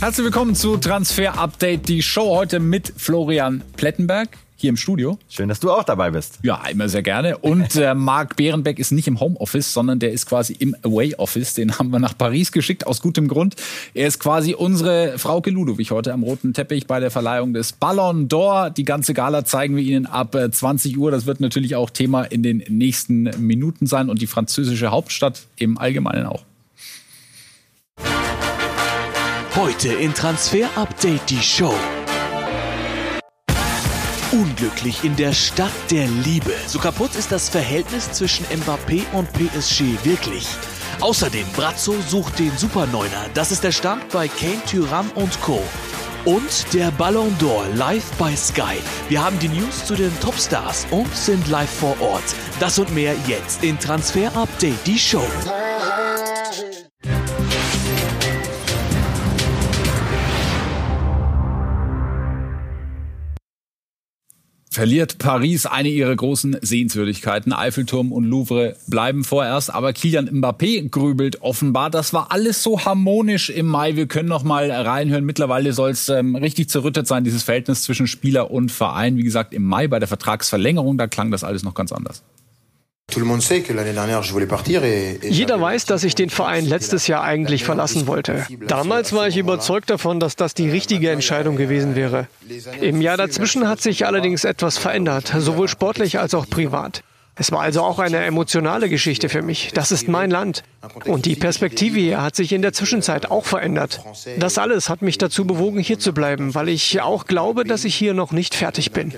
Herzlich willkommen zu Transfer Update, die Show heute mit Florian Plettenberg hier im Studio. Schön, dass du auch dabei bist. Ja, immer sehr gerne. Und äh, Marc Behrenbeck ist nicht im Homeoffice, sondern der ist quasi im Away Office. Den haben wir nach Paris geschickt, aus gutem Grund. Er ist quasi unsere Frauke Ludowig heute am roten Teppich bei der Verleihung des Ballon d'Or. Die ganze Gala zeigen wir Ihnen ab 20 äh, Uhr. Das wird natürlich auch Thema in den nächsten Minuten sein und die französische Hauptstadt im Allgemeinen auch. Heute in Transfer Update die Show. Unglücklich in der Stadt der Liebe. So kaputt ist das Verhältnis zwischen Mbappé und PSG wirklich. Außerdem, Brazzo sucht den Superneuner. Das ist der Stand bei Kane, Tyram und Co. Und der Ballon d'Or live bei Sky. Wir haben die News zu den Topstars und sind live vor Ort. Das und mehr jetzt in Transfer Update, die Show. Verliert Paris eine ihrer großen Sehenswürdigkeiten. Eiffelturm und Louvre bleiben vorerst, aber Kilian Mbappé grübelt offenbar. Das war alles so harmonisch im Mai. Wir können noch mal reinhören. Mittlerweile soll es ähm, richtig zerrüttet sein, dieses Verhältnis zwischen Spieler und Verein. Wie gesagt, im Mai bei der Vertragsverlängerung, da klang das alles noch ganz anders. Jeder weiß, dass ich den Verein letztes Jahr eigentlich verlassen wollte. Damals war ich überzeugt davon, dass das die richtige Entscheidung gewesen wäre. Im Jahr dazwischen hat sich allerdings etwas verändert, sowohl sportlich als auch privat. Es war also auch eine emotionale Geschichte für mich. Das ist mein Land. Und die Perspektive hier hat sich in der Zwischenzeit auch verändert. Das alles hat mich dazu bewogen, hier zu bleiben, weil ich auch glaube, dass ich hier noch nicht fertig bin.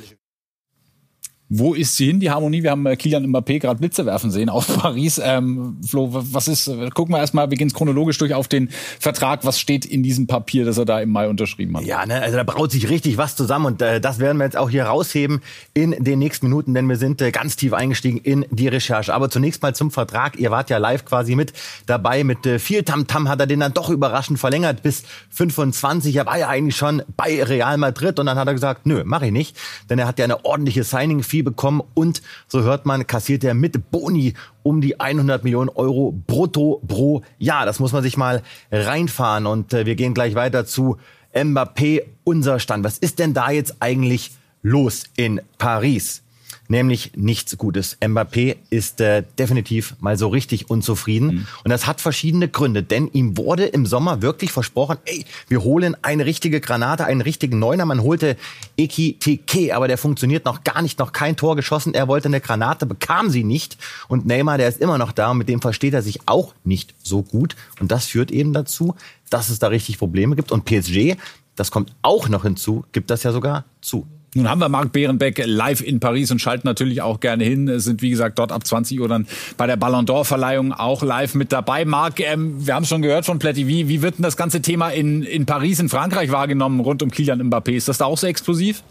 Wo ist sie hin, die Harmonie? Wir haben äh, Kilian Mbappé gerade Blitze werfen sehen auf Paris. Ähm, Flo, was ist, äh, gucken wir erstmal, wir gehen chronologisch durch auf den Vertrag. Was steht in diesem Papier, das er da im Mai unterschrieben hat? Ja, ne, also da braut sich richtig was zusammen und äh, das werden wir jetzt auch hier rausheben in den nächsten Minuten, denn wir sind äh, ganz tief eingestiegen in die Recherche. Aber zunächst mal zum Vertrag. Ihr wart ja live quasi mit dabei. Mit äh, viel Tamtam -Tam hat er den dann doch überraschend verlängert bis 25. Er war ja eigentlich schon bei Real Madrid und dann hat er gesagt, nö, mache ich nicht, denn er hat ja eine ordentliche Signing-Fee bekommen und so hört man, kassiert er mit Boni um die 100 Millionen Euro brutto pro Jahr. Das muss man sich mal reinfahren und äh, wir gehen gleich weiter zu Mbappé, unser Stand. Was ist denn da jetzt eigentlich los in Paris? Nämlich nichts Gutes. Mbappé ist äh, definitiv mal so richtig unzufrieden. Mhm. Und das hat verschiedene Gründe, denn ihm wurde im Sommer wirklich versprochen, ey, wir holen eine richtige Granate, einen richtigen Neuner. Man holte Eki Teke, aber der funktioniert noch gar nicht, noch kein Tor geschossen. Er wollte eine Granate, bekam sie nicht. Und Neymar, der ist immer noch da und mit dem versteht er sich auch nicht so gut. Und das führt eben dazu, dass es da richtig Probleme gibt. Und PSG, das kommt auch noch hinzu, gibt das ja sogar zu. Nun haben wir Marc Behrenbeck live in Paris und schalten natürlich auch gerne hin. Sind wie gesagt dort ab 20 Uhr dann bei der Ballon d'Or Verleihung auch live mit dabei. Marc, ähm, wir haben es schon gehört von Pletti. Wie, wie wird denn das ganze Thema in, in Paris, in Frankreich wahrgenommen rund um Kilian Mbappé? Ist das da auch so explosiv?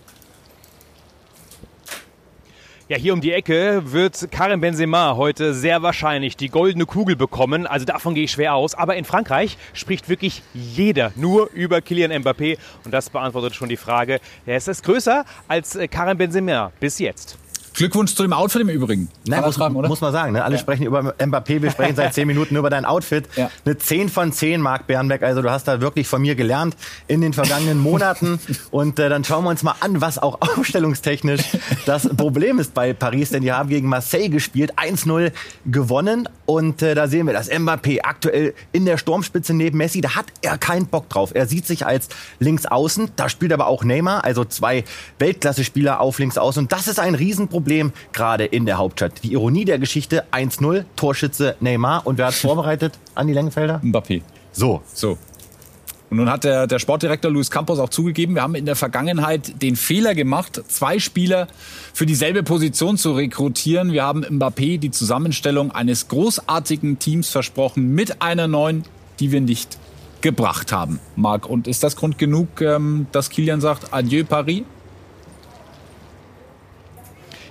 Ja, hier um die Ecke wird Karim Benzema heute sehr wahrscheinlich die goldene Kugel bekommen. Also davon gehe ich schwer aus. Aber in Frankreich spricht wirklich jeder nur über Kylian Mbappé. Und das beantwortet schon die Frage, er ist es größer als Karim Benzema bis jetzt. Glückwunsch zu dem Outfit im Übrigen. Nein, muss, fragen, muss man sagen. Ne? Alle ja. sprechen über Mbappé, wir sprechen seit zehn Minuten über dein Outfit. Ja. Eine 10 von 10, Marc Bernbeck. Also du hast da wirklich von mir gelernt in den vergangenen Monaten. Und äh, dann schauen wir uns mal an, was auch aufstellungstechnisch das Problem ist bei Paris. Denn die haben gegen Marseille gespielt, 1-0 gewonnen. Und äh, da sehen wir, dass Mbappé aktuell in der Sturmspitze neben Messi, da hat er keinen Bock drauf. Er sieht sich als Linksaußen. Da spielt aber auch Neymar, also zwei Weltklasse-Spieler auf Linksaußen. Und das ist ein Riesenproblem Problem gerade in der Hauptstadt. Die Ironie der Geschichte 1-0, Torschütze Neymar. Und wer hat vorbereitet an die Längenfelder? Mbappé. So. So. Und nun hat der, der Sportdirektor Luis Campos auch zugegeben, wir haben in der Vergangenheit den Fehler gemacht, zwei Spieler für dieselbe Position zu rekrutieren. Wir haben Mbappé die Zusammenstellung eines großartigen Teams versprochen mit einer neuen, die wir nicht gebracht haben. Marc, und ist das Grund genug, ähm, dass Kilian sagt, adieu Paris?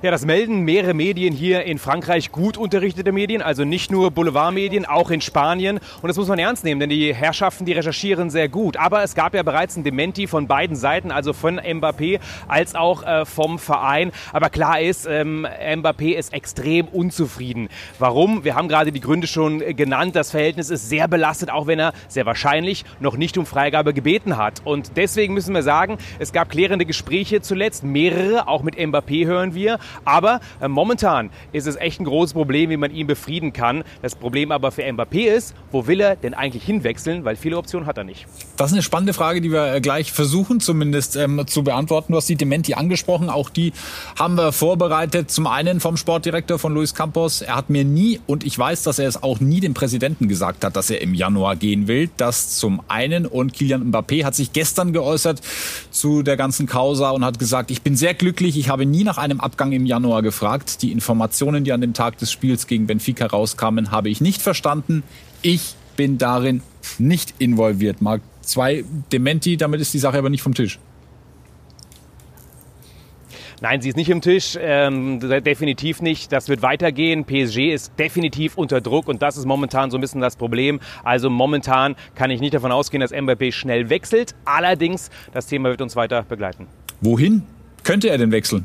Ja, das melden mehrere Medien hier in Frankreich, gut unterrichtete Medien, also nicht nur Boulevardmedien, auch in Spanien. Und das muss man ernst nehmen, denn die Herrschaften, die recherchieren sehr gut. Aber es gab ja bereits ein Dementi von beiden Seiten, also von Mbappé als auch äh, vom Verein. Aber klar ist, ähm, Mbappé ist extrem unzufrieden. Warum? Wir haben gerade die Gründe schon genannt. Das Verhältnis ist sehr belastet, auch wenn er sehr wahrscheinlich noch nicht um Freigabe gebeten hat. Und deswegen müssen wir sagen, es gab klärende Gespräche zuletzt, mehrere, auch mit Mbappé hören wir. Aber äh, momentan ist es echt ein großes Problem, wie man ihn befrieden kann. Das Problem aber für Mbappé ist, wo will er denn eigentlich hinwechseln? Weil viele Optionen hat er nicht. Das ist eine spannende Frage, die wir äh, gleich versuchen zumindest ähm, zu beantworten. Du hast die Dementi angesprochen. Auch die haben wir vorbereitet. Zum einen vom Sportdirektor von Luis Campos. Er hat mir nie, und ich weiß, dass er es auch nie dem Präsidenten gesagt hat, dass er im Januar gehen will. Das zum einen. Und Kilian Mbappé hat sich gestern geäußert zu der ganzen Causa und hat gesagt, ich bin sehr glücklich. Ich habe nie nach einem Abgang im Januar gefragt. Die Informationen, die an dem Tag des Spiels gegen Benfica rauskamen, habe ich nicht verstanden. Ich bin darin nicht involviert. Marc zwei Dementi, damit ist die Sache aber nicht vom Tisch. Nein, sie ist nicht im Tisch, ähm, definitiv nicht. Das wird weitergehen. PSG ist definitiv unter Druck und das ist momentan so ein bisschen das Problem. Also momentan kann ich nicht davon ausgehen, dass Mbappé schnell wechselt. Allerdings, das Thema wird uns weiter begleiten. Wohin könnte er denn wechseln?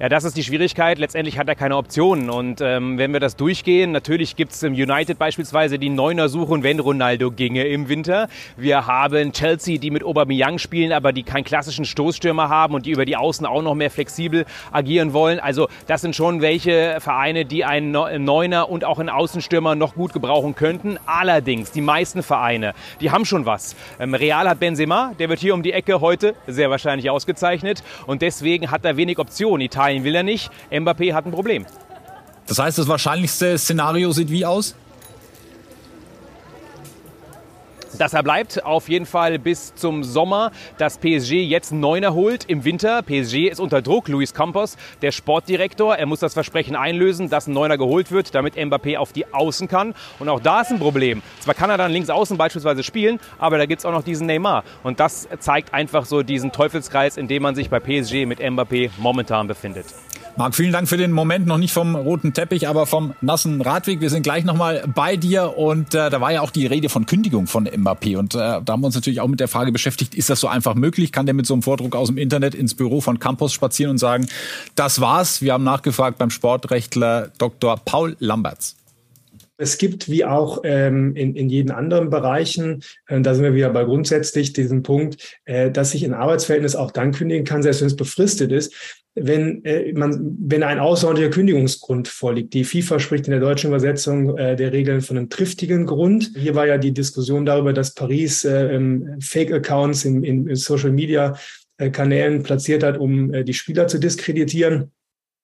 Ja, das ist die Schwierigkeit. Letztendlich hat er keine Optionen. Und ähm, wenn wir das durchgehen, natürlich gibt es im United beispielsweise die Neuner-Suche, wenn Ronaldo ginge im Winter. Wir haben Chelsea, die mit Aubameyang spielen, aber die keinen klassischen Stoßstürmer haben und die über die Außen auch noch mehr flexibel agieren wollen. Also das sind schon welche Vereine, die einen Neuner und auch einen Außenstürmer noch gut gebrauchen könnten. Allerdings, die meisten Vereine, die haben schon was. Ähm, Real hat Benzema, der wird hier um die Ecke heute sehr wahrscheinlich ausgezeichnet. Und deswegen hat er wenig Optionen. Italien Italien will er nicht. Mbappé hat ein Problem. Das heißt, das wahrscheinlichste Szenario sieht wie aus? Dass er bleibt. Auf jeden Fall bis zum Sommer, dass PSG jetzt Neuner holt im Winter. PSG ist unter Druck. Luis Campos, der Sportdirektor, er muss das Versprechen einlösen, dass ein Neuner geholt wird, damit Mbappé auf die Außen kann. Und auch da ist ein Problem. Zwar kann er dann links außen beispielsweise spielen, aber da gibt es auch noch diesen Neymar. Und das zeigt einfach so diesen Teufelskreis, in dem man sich bei PSG mit Mbappé momentan befindet. Marc, vielen Dank für den Moment. Noch nicht vom roten Teppich, aber vom nassen Radweg. Wir sind gleich nochmal bei dir. Und äh, da war ja auch die Rede von Kündigung von Mbappé. Und äh, da haben wir uns natürlich auch mit der Frage beschäftigt, ist das so einfach möglich? Kann der mit so einem Vordruck aus dem Internet ins Büro von Campus spazieren und sagen, das war's? Wir haben nachgefragt beim Sportrechtler Dr. Paul Lamberts. Es gibt wie auch ähm, in, in jeden anderen Bereichen, äh, da sind wir wieder bei grundsätzlich diesem Punkt, äh, dass sich ein Arbeitsverhältnis auch dann kündigen kann, selbst wenn es befristet ist, wenn äh, man, wenn ein außerordentlicher Kündigungsgrund vorliegt. Die FIFA spricht in der deutschen Übersetzung äh, der Regeln von einem triftigen Grund. Hier war ja die Diskussion darüber, dass Paris äh, ähm, Fake-Accounts in, in Social Media äh, platziert hat, um äh, die Spieler zu diskreditieren.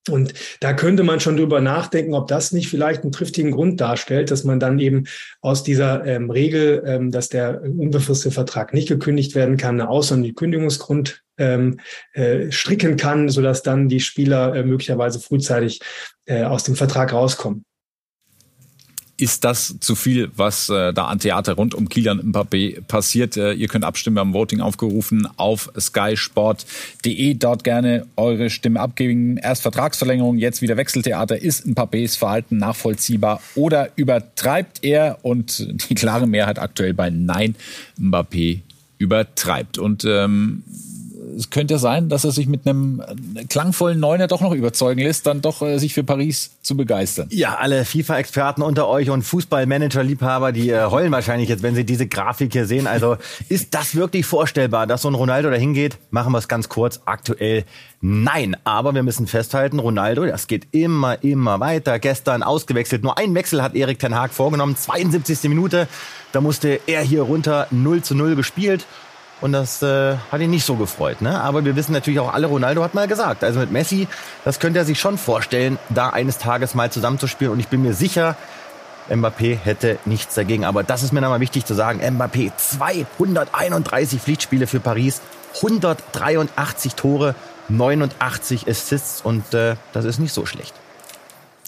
Und da könnte man schon drüber nachdenken, ob das nicht vielleicht einen triftigen Grund darstellt, dass man dann eben aus dieser ähm, Regel, ähm, dass der unbefristete Vertrag nicht gekündigt werden kann, eine außerordentliche Kündigungsgrund ähm, äh, stricken kann, sodass dann die Spieler äh, möglicherweise frühzeitig äh, aus dem Vertrag rauskommen ist das zu viel, was äh, da an Theater rund um Kilian Mbappé passiert. Äh, ihr könnt abstimmen, wir haben Voting aufgerufen auf skysport.de. Dort gerne eure Stimme abgeben. Erst Vertragsverlängerung, jetzt wieder Wechseltheater. Ist Mbappés Verhalten nachvollziehbar oder übertreibt er? Und die klare Mehrheit aktuell bei Nein, Mbappé übertreibt. Und ähm, es könnte ja sein, dass er sich mit einem klangvollen Neuner doch noch überzeugen lässt, dann doch äh, sich für Paris zu begeistern. Ja, alle FIFA-Experten unter euch und Fußballmanager-Liebhaber, die äh, heulen wahrscheinlich jetzt, wenn sie diese Grafik hier sehen. Also ist das wirklich vorstellbar, dass so ein Ronaldo dahin geht? Machen wir es ganz kurz. Aktuell nein. Aber wir müssen festhalten, Ronaldo, das geht immer, immer weiter. Gestern ausgewechselt. Nur ein Wechsel hat Erik Ten Haag vorgenommen. 72. Minute. Da musste er hier runter 0 zu 0 gespielt. Und das äh, hat ihn nicht so gefreut. Ne? Aber wir wissen natürlich auch alle, Ronaldo hat mal gesagt, also mit Messi, das könnte er sich schon vorstellen, da eines Tages mal zusammenzuspielen. Und ich bin mir sicher, Mbappé hätte nichts dagegen. Aber das ist mir nochmal wichtig zu sagen. Mbappé, 231 Pflichtspiele für Paris, 183 Tore, 89 Assists und äh, das ist nicht so schlecht.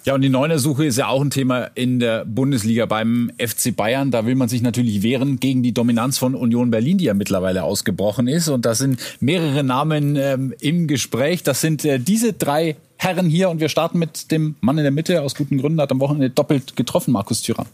Ja, und die Neunersuche ist ja auch ein Thema in der Bundesliga beim FC Bayern. Da will man sich natürlich wehren gegen die Dominanz von Union Berlin, die ja mittlerweile ausgebrochen ist. Und da sind mehrere Namen ähm, im Gespräch. Das sind äh, diese drei Herren hier und wir starten mit dem Mann in der Mitte. Aus guten Gründen hat am Wochenende doppelt getroffen, Markus Thüram.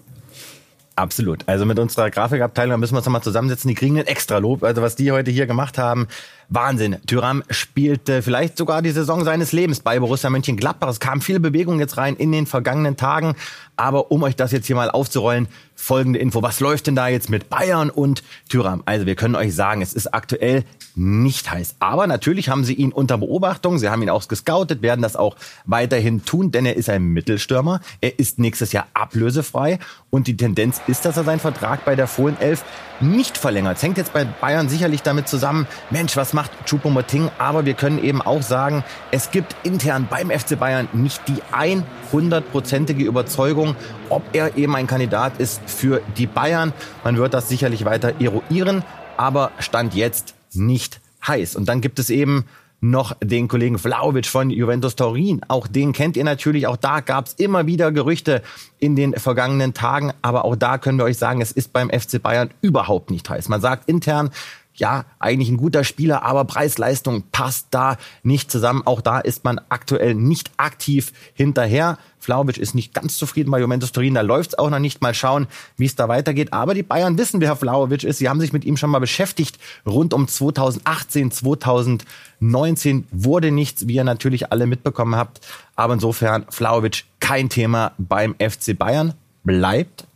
Absolut. Also mit unserer Grafikabteilung müssen wir uns nochmal zusammensetzen. Die kriegen ein extra Lob. Also was die heute hier gemacht haben, Wahnsinn. Tyram spielte vielleicht sogar die Saison seines Lebens bei Borussia Mönchengladbach. Es kam viel Bewegung jetzt rein in den vergangenen Tagen. Aber um euch das jetzt hier mal aufzurollen, folgende Info. Was läuft denn da jetzt mit Bayern und Tyram? Also wir können euch sagen, es ist aktuell nicht heiß. Aber natürlich haben sie ihn unter Beobachtung. Sie haben ihn auch gescoutet, werden das auch weiterhin tun, denn er ist ein Mittelstürmer. Er ist nächstes Jahr ablösefrei. Und die Tendenz ist, dass er seinen Vertrag bei der Fohlen 11 nicht verlängert. Es hängt jetzt bei Bayern sicherlich damit zusammen, Mensch, was macht Choupo-Moting? Aber wir können eben auch sagen, es gibt intern beim FC Bayern nicht die 100-prozentige Überzeugung, ob er eben ein Kandidat ist für die Bayern. Man wird das sicherlich weiter eruieren, aber Stand jetzt nicht heiß. Und dann gibt es eben noch den Kollegen Vlaovic von Juventus Turin. Auch den kennt ihr natürlich. Auch da gab es immer wieder Gerüchte in den vergangenen Tagen. Aber auch da können wir euch sagen, es ist beim FC Bayern überhaupt nicht heiß. Man sagt intern, ja, eigentlich ein guter Spieler, aber Preis-Leistung passt da nicht zusammen. Auch da ist man aktuell nicht aktiv hinterher. Flauwitsch ist nicht ganz zufrieden bei Juventus Turin. Da läuft es auch noch nicht. Mal schauen, wie es da weitergeht. Aber die Bayern wissen, wer Flauwitsch ist. Sie haben sich mit ihm schon mal beschäftigt. Rund um 2018, 2019 wurde nichts, wie ihr natürlich alle mitbekommen habt. Aber insofern Flauwitsch kein Thema beim FC Bayern. Bleibt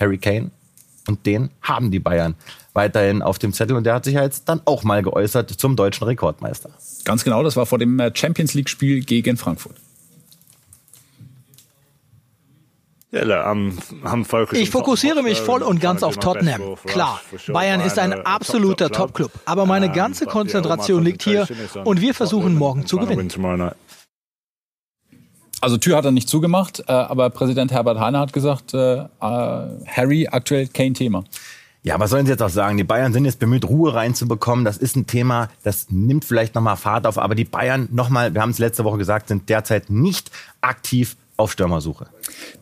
Harry Kane. Und den haben die Bayern weiterhin auf dem Zettel. Und der hat sich ja jetzt dann auch mal geäußert zum deutschen Rekordmeister. Ganz genau, das war vor dem äh, Champions League-Spiel gegen Frankfurt. Ich fokussiere mich voll und ganz auf Tottenham. Klar, Bayern ist ein absoluter Top-Club, aber meine ganze Konzentration liegt hier und wir versuchen morgen zu gewinnen. Also Tür hat er nicht zugemacht, äh, aber Präsident Herbert Heine hat gesagt, äh, Harry aktuell kein Thema. Ja, was sollen Sie jetzt auch sagen? Die Bayern sind jetzt bemüht, Ruhe reinzubekommen. Das ist ein Thema, das nimmt vielleicht nochmal Fahrt auf. Aber die Bayern, nochmal, wir haben es letzte Woche gesagt, sind derzeit nicht aktiv auf Stürmersuche.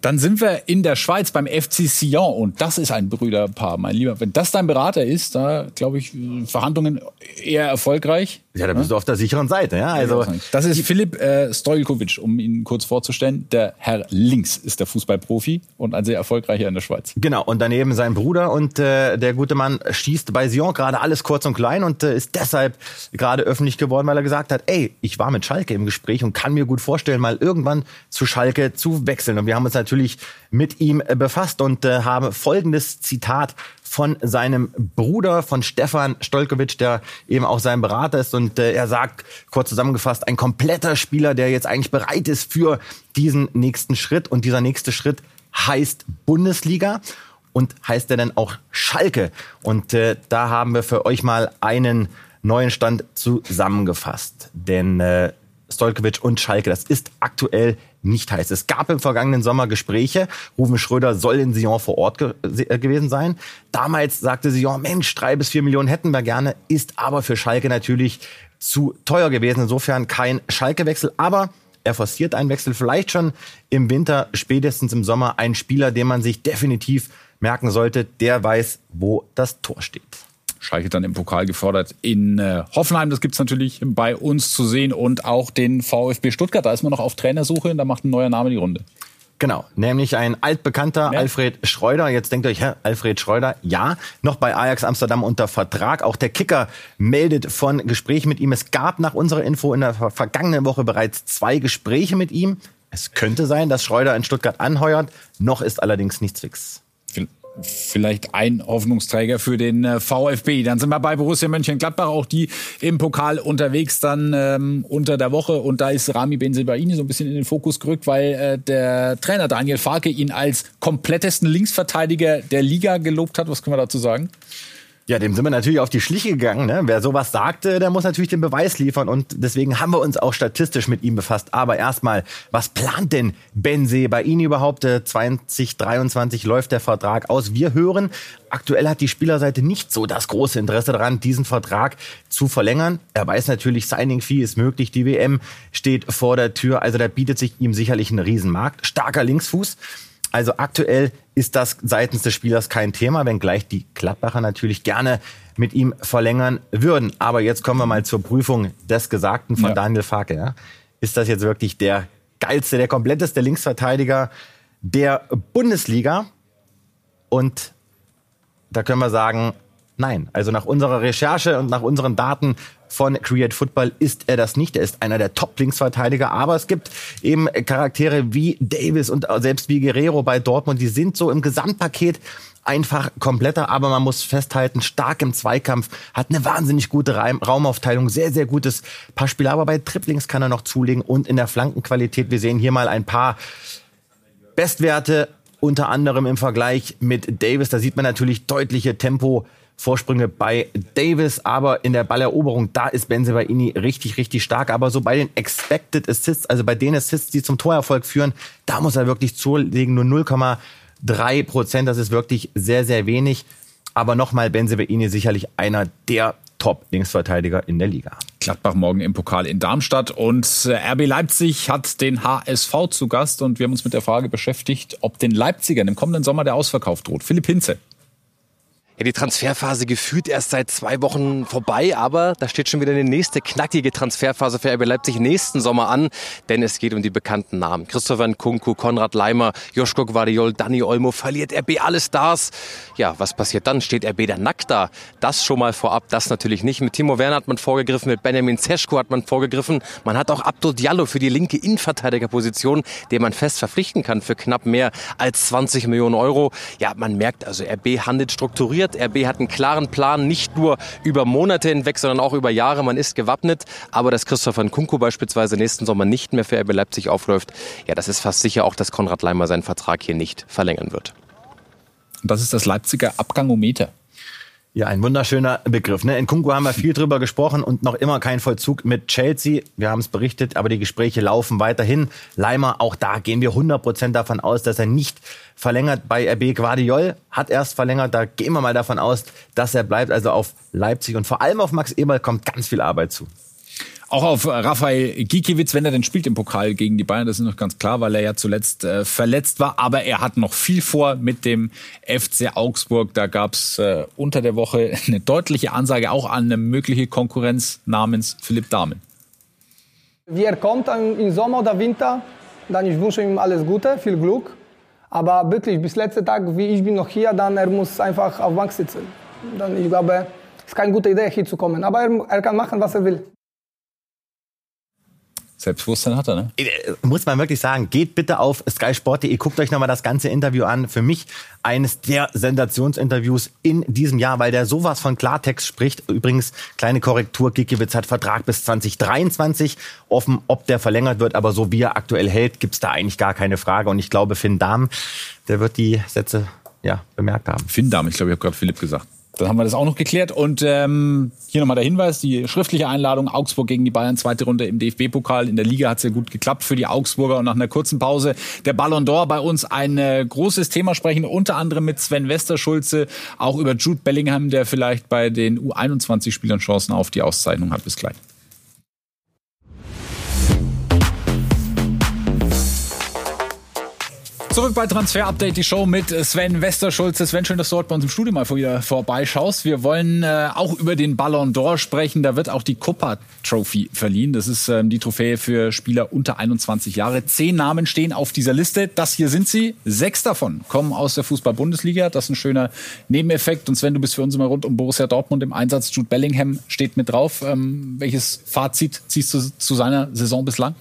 Dann sind wir in der Schweiz beim FC Sion und das ist ein Brüderpaar, mein Lieber. Wenn das dein Berater ist, da glaube ich, Verhandlungen eher erfolgreich. Ja, da bist ja? du auf der sicheren Seite. Ja, also das ist Philipp äh, Stojkovic, um ihn kurz vorzustellen. Der Herr Links ist der Fußballprofi und ein sehr erfolgreicher in der Schweiz. Genau, und daneben sein Bruder und äh, der gute Mann schießt bei Sion gerade alles kurz und klein und äh, ist deshalb gerade öffentlich geworden, weil er gesagt hat, ey, ich war mit Schalke im Gespräch und kann mir gut vorstellen, mal irgendwann zu Schalke zu wechseln. Und wir haben uns natürlich mit ihm äh, befasst und äh, haben folgendes Zitat von seinem Bruder, von Stefan Stolkowitsch, der eben auch sein Berater ist. Und äh, er sagt, kurz zusammengefasst, ein kompletter Spieler, der jetzt eigentlich bereit ist für diesen nächsten Schritt. Und dieser nächste Schritt heißt Bundesliga und heißt er dann auch Schalke. Und äh, da haben wir für euch mal einen neuen Stand zusammengefasst. Denn äh, Stolkovic und Schalke, das ist aktuell nicht heiß. Es gab im vergangenen Sommer Gespräche. Ruben Schröder soll in Sion vor Ort ge äh, gewesen sein. Damals sagte Sion, Mensch, drei bis vier Millionen hätten wir gerne, ist aber für Schalke natürlich zu teuer gewesen. Insofern kein Schalke-Wechsel, aber er forciert einen Wechsel vielleicht schon im Winter, spätestens im Sommer. Ein Spieler, den man sich definitiv merken sollte, der weiß, wo das Tor steht. Schalke dann im Pokal gefordert in äh, Hoffenheim. Das gibt's natürlich bei uns zu sehen und auch den VfB Stuttgart. Da ist man noch auf Trainersuche und da macht ein neuer Name die Runde. Genau, nämlich ein altbekannter ja. Alfred Schreuder. Jetzt denkt euch, hä, Alfred Schreuder, ja, noch bei Ajax Amsterdam unter Vertrag. Auch der Kicker meldet von Gesprächen mit ihm. Es gab nach unserer Info in der vergangenen Woche bereits zwei Gespräche mit ihm. Es könnte sein, dass Schreuder in Stuttgart anheuert. Noch ist allerdings nichts fix vielleicht ein Hoffnungsträger für den äh, VfB. Dann sind wir bei Borussia Mönchengladbach, auch die im Pokal unterwegs dann ähm, unter der Woche. Und da ist Rami Benzebaini so ein bisschen in den Fokus gerückt, weil äh, der Trainer Daniel Farke ihn als komplettesten Linksverteidiger der Liga gelobt hat. Was können wir dazu sagen? Ja, dem sind wir natürlich auf die Schliche gegangen. Ne? Wer sowas sagte, der muss natürlich den Beweis liefern. Und deswegen haben wir uns auch statistisch mit ihm befasst. Aber erstmal, was plant denn Benze bei Ihnen überhaupt? 2023 äh, läuft der Vertrag aus. Wir hören, aktuell hat die Spielerseite nicht so das große Interesse daran, diesen Vertrag zu verlängern. Er weiß natürlich, Signing Fee ist möglich. Die WM steht vor der Tür. Also da bietet sich ihm sicherlich ein Riesenmarkt. Starker Linksfuß. Also aktuell ist das seitens des Spielers kein Thema, wenngleich die Gladbacher natürlich gerne mit ihm verlängern würden. Aber jetzt kommen wir mal zur Prüfung des Gesagten von ja. Daniel Farke. Ja? Ist das jetzt wirklich der geilste, der kompletteste Linksverteidiger der Bundesliga? Und da können wir sagen, nein. Also nach unserer Recherche und nach unseren Daten von Create Football ist er das nicht. Er ist einer der Top-Linksverteidiger, aber es gibt eben Charaktere wie Davis und selbst wie Guerrero bei Dortmund, die sind so im Gesamtpaket einfach kompletter, aber man muss festhalten, stark im Zweikampf, hat eine wahnsinnig gute Raumaufteilung, sehr, sehr gutes Passspiel, aber bei Triplings kann er noch zulegen und in der Flankenqualität, wir sehen hier mal ein paar Bestwerte, unter anderem im Vergleich mit Davis, da sieht man natürlich deutliche Tempo Vorsprünge bei Davis, aber in der Balleroberung, da ist Benzebaini richtig, richtig stark. Aber so bei den Expected Assists, also bei den Assists, die zum Torerfolg führen, da muss er wirklich zulegen, nur 0,3 Prozent. Das ist wirklich sehr, sehr wenig. Aber nochmal, Benzebaini sicherlich einer der Top-Linksverteidiger in der Liga. Gladbach morgen im Pokal in Darmstadt und äh, RB Leipzig hat den HSV zu Gast und wir haben uns mit der Frage beschäftigt, ob den Leipzigern im kommenden Sommer der Ausverkauf droht. Philipp Hinze ja, die Transferphase gefühlt erst seit zwei Wochen vorbei, aber da steht schon wieder eine nächste knackige Transferphase für RB Leipzig nächsten Sommer an, denn es geht um die bekannten Namen. Christopher Nkunku, Konrad Leimer, Joschko Guardiol, Dani Olmo, verliert RB alle Stars. Ja, was passiert dann? Steht RB da nackt da? Das schon mal vorab, das natürlich nicht. Mit Timo Werner hat man vorgegriffen, mit Benjamin Zeschko hat man vorgegriffen. Man hat auch Abdul Diallo für die linke Innenverteidigerposition, den man fest verpflichten kann für knapp mehr als 20 Millionen Euro. Ja, man merkt also, RB handelt strukturiert funktioniert. RB hat einen klaren Plan, nicht nur über Monate hinweg, sondern auch über Jahre. Man ist gewappnet. Aber dass Christopher Nkunku beispielsweise nächsten Sommer nicht mehr für RB Leipzig aufläuft, ja, das ist fast sicher auch, dass Konrad Leimer seinen Vertrag hier nicht verlängern wird. Das ist das Leipziger Abgangometer. Ja, ein wunderschöner Begriff. Ne? In Kunku haben wir viel drüber gesprochen und noch immer kein Vollzug mit Chelsea. Wir haben es berichtet, aber die Gespräche laufen weiterhin. Leimer, auch da gehen wir 100% davon aus, dass er nicht verlängert. Bei RB Guardiol hat erst verlängert. Da gehen wir mal davon aus, dass er bleibt. Also auf Leipzig und vor allem auf Max Eberl kommt ganz viel Arbeit zu. Auch auf Rafael Gikiewicz, wenn er denn spielt im Pokal gegen die Bayern, das ist noch ganz klar, weil er ja zuletzt äh, verletzt war. Aber er hat noch viel vor mit dem FC Augsburg. Da gab's äh, unter der Woche eine deutliche Ansage auch an eine mögliche Konkurrenz namens Philipp Dahmen. Wie er kommt im Sommer oder Winter, dann ich wünsche ihm alles Gute, viel Glück. Aber wirklich, bis letzten Tag, wie ich bin noch hier, dann er muss einfach auf Bank sitzen. Dann, ich glaube, es ist keine gute Idee, hier zu kommen. Aber er, er kann machen, was er will. Selbstbewusstsein hat er, ne? Äh, muss man wirklich sagen, geht bitte auf skysport.de, guckt euch nochmal das ganze Interview an. Für mich eines der Sensationsinterviews in diesem Jahr, weil der sowas von Klartext spricht. Übrigens, kleine Korrektur, Gikiewicz hat Vertrag bis 2023 offen, ob der verlängert wird, aber so wie er aktuell hält, gibt's da eigentlich gar keine Frage. Und ich glaube, Finn Dahm, der wird die Sätze ja, bemerkt haben. Finn Dahm, ich glaube, ich habe gerade Philipp gesagt. Dann haben wir das auch noch geklärt. Und ähm, hier nochmal der Hinweis, die schriftliche Einladung Augsburg gegen die Bayern, zweite Runde im DFB-Pokal. In der Liga hat es ja gut geklappt für die Augsburger. Und nach einer kurzen Pause der Ballon d'Or bei uns ein äh, großes Thema sprechen, unter anderem mit Sven Westerschulze, auch über Jude Bellingham, der vielleicht bei den U21-Spielern Chancen auf die Auszeichnung hat. Bis gleich. Zurück bei Transfer Update, die Show mit Sven Westerschulze. Sven, schön, dass du heute bei uns im Studio mal wieder vorbeischaust. Wir wollen äh, auch über den Ballon d'Or sprechen. Da wird auch die Copa Trophy verliehen. Das ist ähm, die Trophäe für Spieler unter 21 Jahre. Zehn Namen stehen auf dieser Liste. Das hier sind sie. Sechs davon kommen aus der Fußball-Bundesliga. Das ist ein schöner Nebeneffekt. Und Sven, du bist für uns immer rund um Borussia Dortmund im Einsatz. Jude Bellingham steht mit drauf. Ähm, welches Fazit ziehst du zu seiner Saison bislang?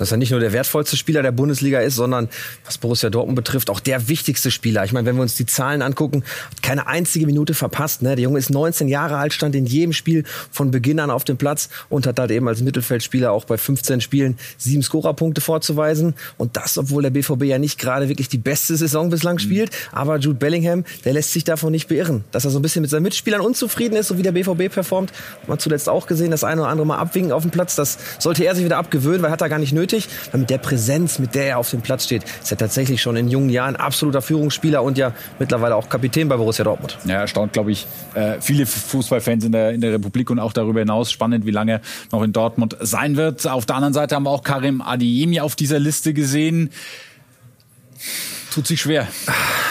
Dass er nicht nur der wertvollste Spieler der Bundesliga ist, sondern was Borussia Dortmund betrifft, auch der wichtigste Spieler. Ich meine, wenn wir uns die Zahlen angucken, hat keine einzige Minute verpasst. Ne? Der Junge ist 19 Jahre alt, stand in jedem Spiel von Beginn an auf dem Platz und hat halt eben als Mittelfeldspieler auch bei 15 Spielen sieben Scorerpunkte vorzuweisen. Und das, obwohl der BVB ja nicht gerade wirklich die beste Saison bislang mhm. spielt. Aber Jude Bellingham, der lässt sich davon nicht beirren. Dass er so ein bisschen mit seinen Mitspielern unzufrieden ist, so wie der BVB performt, hat man zuletzt auch gesehen, das eine oder andere Mal abwinken auf dem Platz. Das sollte er sich wieder abgewöhnen, weil hat er gar nicht nötig. Weil mit der Präsenz, mit der er auf dem Platz steht, ist er tatsächlich schon in jungen Jahren absoluter Führungsspieler und ja mittlerweile auch Kapitän bei Borussia Dortmund. Ja, erstaunt, glaube ich, äh, viele Fußballfans in der, in der Republik und auch darüber hinaus. Spannend, wie lange noch in Dortmund sein wird. Auf der anderen Seite haben wir auch Karim Adiemi auf dieser Liste gesehen. Tut sich schwer.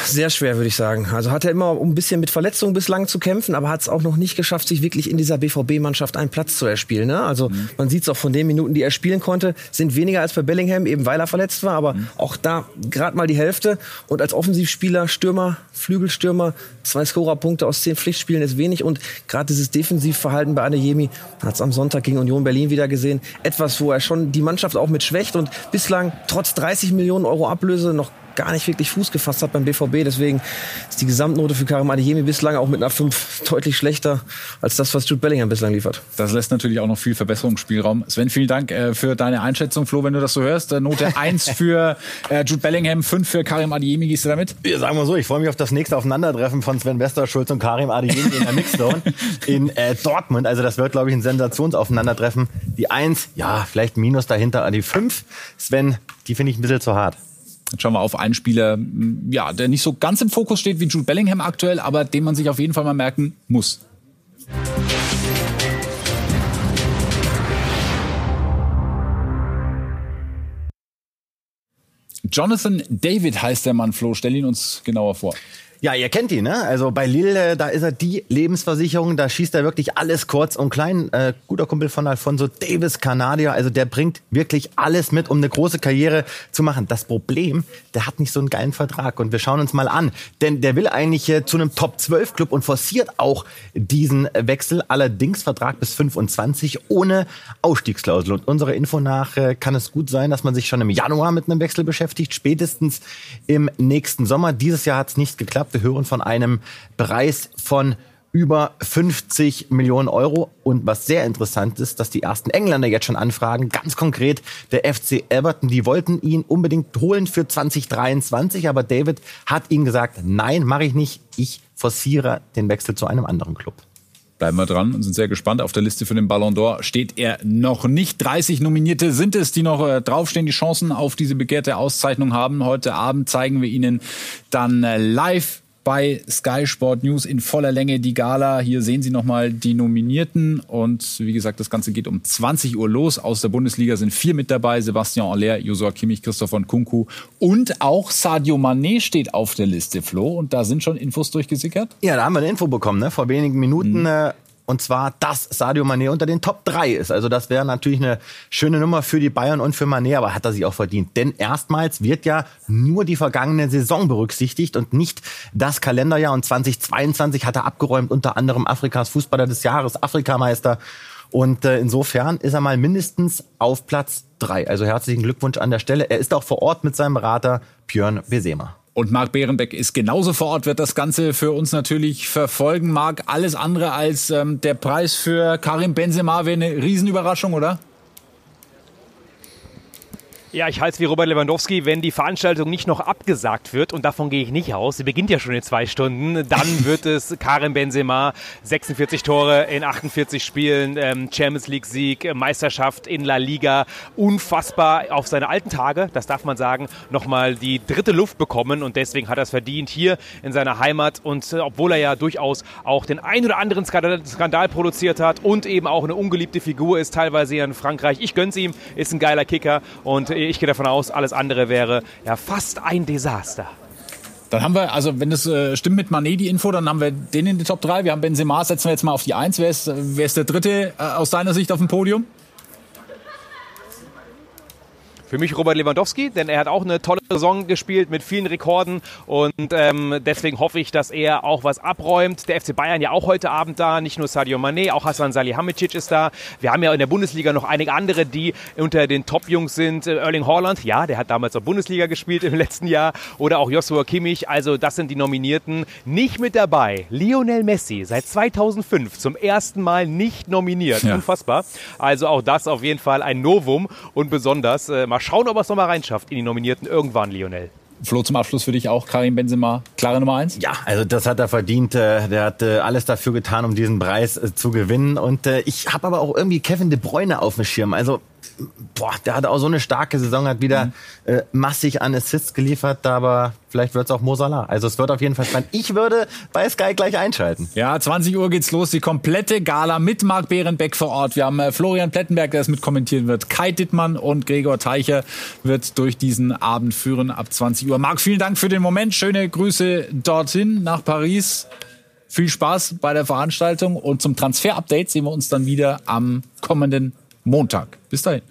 Sehr schwer, würde ich sagen. Also hat er immer ein bisschen mit Verletzungen bislang zu kämpfen, aber hat es auch noch nicht geschafft, sich wirklich in dieser BVB-Mannschaft einen Platz zu erspielen. Ne? Also mhm. man sieht es auch von den Minuten, die er spielen konnte, sind weniger als bei Bellingham, eben weil er verletzt war, aber mhm. auch da gerade mal die Hälfte. Und als Offensivspieler, Stürmer, Flügelstürmer, zwei Scorerpunkte aus zehn Pflichtspielen ist wenig. Und gerade dieses Defensivverhalten bei Adeyemi hat es am Sonntag gegen Union Berlin wieder gesehen. Etwas, wo er schon die Mannschaft auch mit schwächt und bislang trotz 30 Millionen Euro Ablöse noch gar nicht wirklich Fuß gefasst hat beim BVB. Deswegen ist die Gesamtnote für Karim Adeyemi bislang auch mit einer 5 deutlich schlechter als das, was Jude Bellingham bislang liefert. Das lässt natürlich auch noch viel Verbesserungsspielraum. Sven, vielen Dank äh, für deine Einschätzung. Flo, wenn du das so hörst, äh, Note 1 für äh, Jude Bellingham, 5 für Karim Adeyemi. Gehst du damit? Ja, sagen wir so, ich freue mich auf das nächste Aufeinandertreffen von Sven Westerschulz und Karim Adeyemi in der Mixzone in äh, Dortmund. Also das wird, glaube ich, ein Sensationsaufeinandertreffen. Die 1, ja, vielleicht Minus dahinter an die 5. Sven, die finde ich ein bisschen zu hart. Jetzt schauen wir auf einen Spieler, ja, der nicht so ganz im Fokus steht wie Jude Bellingham aktuell, aber den man sich auf jeden Fall mal merken muss. Jonathan David heißt der Mann, Flo. Stell ihn uns genauer vor. Ja, ihr kennt ihn, ne? Also bei Lille, da ist er die Lebensversicherung, da schießt er wirklich alles kurz und klein. Äh, guter Kumpel von Alfonso Davis, Kanadier, also der bringt wirklich alles mit, um eine große Karriere zu machen. Das Problem, der hat nicht so einen geilen Vertrag und wir schauen uns mal an, denn der will eigentlich äh, zu einem Top 12 Club und forciert auch diesen Wechsel, allerdings Vertrag bis 25 ohne Ausstiegsklausel. Und unserer Info nach äh, kann es gut sein, dass man sich schon im Januar mit einem Wechsel beschäftigt, spätestens im nächsten Sommer. Dieses Jahr hat es nicht geklappt. Wir hören von einem Preis von über 50 Millionen Euro. Und was sehr interessant ist, dass die ersten Engländer jetzt schon anfragen, ganz konkret der FC Everton, die wollten ihn unbedingt holen für 2023, aber David hat ihnen gesagt, nein, mache ich nicht, ich forciere den Wechsel zu einem anderen Club. Bleiben wir dran und sind sehr gespannt. Auf der Liste für den Ballon d'Or steht er noch nicht. 30 Nominierte sind es, die noch äh, draufstehen, die Chancen auf diese begehrte Auszeichnung haben. Heute Abend zeigen wir Ihnen dann äh, live bei Sky Sport News in voller Länge die Gala. Hier sehen Sie nochmal die Nominierten. Und wie gesagt, das Ganze geht um 20 Uhr los. Aus der Bundesliga sind vier mit dabei. Sebastian Aller, Josua Kimmich, Christopher Kunku und auch Sadio Mané steht auf der Liste, Flo. Und da sind schon Infos durchgesickert? Ja, da haben wir eine Info bekommen, ne? vor wenigen Minuten. Mhm. Äh und zwar, dass Sadio Mané unter den Top 3 ist. Also das wäre natürlich eine schöne Nummer für die Bayern und für Mané, aber hat er sich auch verdient. Denn erstmals wird ja nur die vergangene Saison berücksichtigt und nicht das Kalenderjahr. Und 2022 hat er abgeräumt, unter anderem Afrikas Fußballer des Jahres, Afrikameister. Und äh, insofern ist er mal mindestens auf Platz 3. Also herzlichen Glückwunsch an der Stelle. Er ist auch vor Ort mit seinem Berater Björn Besema. Und Marc Behrenbeck ist genauso vor Ort, wird das Ganze für uns natürlich verfolgen. Marc, alles andere als ähm, der Preis für Karim Benzema wäre eine Riesenüberraschung, oder? Ja, ich halte es wie Robert Lewandowski, wenn die Veranstaltung nicht noch abgesagt wird, und davon gehe ich nicht aus, sie beginnt ja schon in zwei Stunden, dann wird es Karim Benzema, 46 Tore in 48 Spielen, ähm, Champions League Sieg, Meisterschaft in La Liga, unfassbar auf seine alten Tage, das darf man sagen, nochmal die dritte Luft bekommen und deswegen hat er es verdient hier in seiner Heimat und äh, obwohl er ja durchaus auch den ein oder anderen Skandal, Skandal produziert hat und eben auch eine ungeliebte Figur ist, teilweise hier in Frankreich, ich gönn's ihm, ist ein geiler Kicker und ich gehe davon aus, alles andere wäre ja fast ein Desaster. Dann haben wir, also wenn das äh, stimmt mit Manet, die Info, dann haben wir den in die Top 3. Wir haben Benzema, setzen wir jetzt mal auf die 1. Wer ist, wer ist der dritte äh, aus deiner Sicht auf dem Podium? Für mich Robert Lewandowski, denn er hat auch eine tolle Saison gespielt mit vielen Rekorden und ähm, deswegen hoffe ich, dass er auch was abräumt. Der FC Bayern ja auch heute Abend da, nicht nur Sadio Mané, auch Hassan Salihamidzic ist da. Wir haben ja in der Bundesliga noch einige andere, die unter den Top-Jungs sind. Äh, Erling Haaland, ja, der hat damals auch Bundesliga gespielt im letzten Jahr oder auch Joshua Kimmich, also das sind die Nominierten. Nicht mit dabei, Lionel Messi, seit 2005 zum ersten Mal nicht nominiert. Ja. Unfassbar. Also auch das auf jeden Fall ein Novum und besonders äh, mal schauen, ob er es nochmal reinschafft in die Nominierten irgendwann, Lionel. Flo, zum Abschluss für dich auch Karim Benzema, klare Nummer eins? Ja, also das hat er verdient. Äh, der hat äh, alles dafür getan, um diesen Preis äh, zu gewinnen. Und ich habe aber auch irgendwie Kevin De Bruyne auf dem Schirm. Also boah, der hat auch so eine starke Saison, hat wieder mhm. äh, massig an Assists geliefert, aber vielleicht wird es auch Mosala. Also es wird auf jeden Fall spannend. Ich würde bei Sky gleich einschalten. Ja, 20 Uhr geht's los, die komplette Gala mit Marc Behrenbeck vor Ort. Wir haben äh, Florian Plettenberg, der es mit kommentieren wird. Kai Dittmann und Gregor Teicher wird durch diesen Abend führen ab 20 Uhr. Marc, vielen Dank für den Moment. Schöne Grüße dorthin nach Paris. Viel Spaß bei der Veranstaltung und zum Transfer-Update sehen wir uns dann wieder am kommenden Montag. Bis dahin.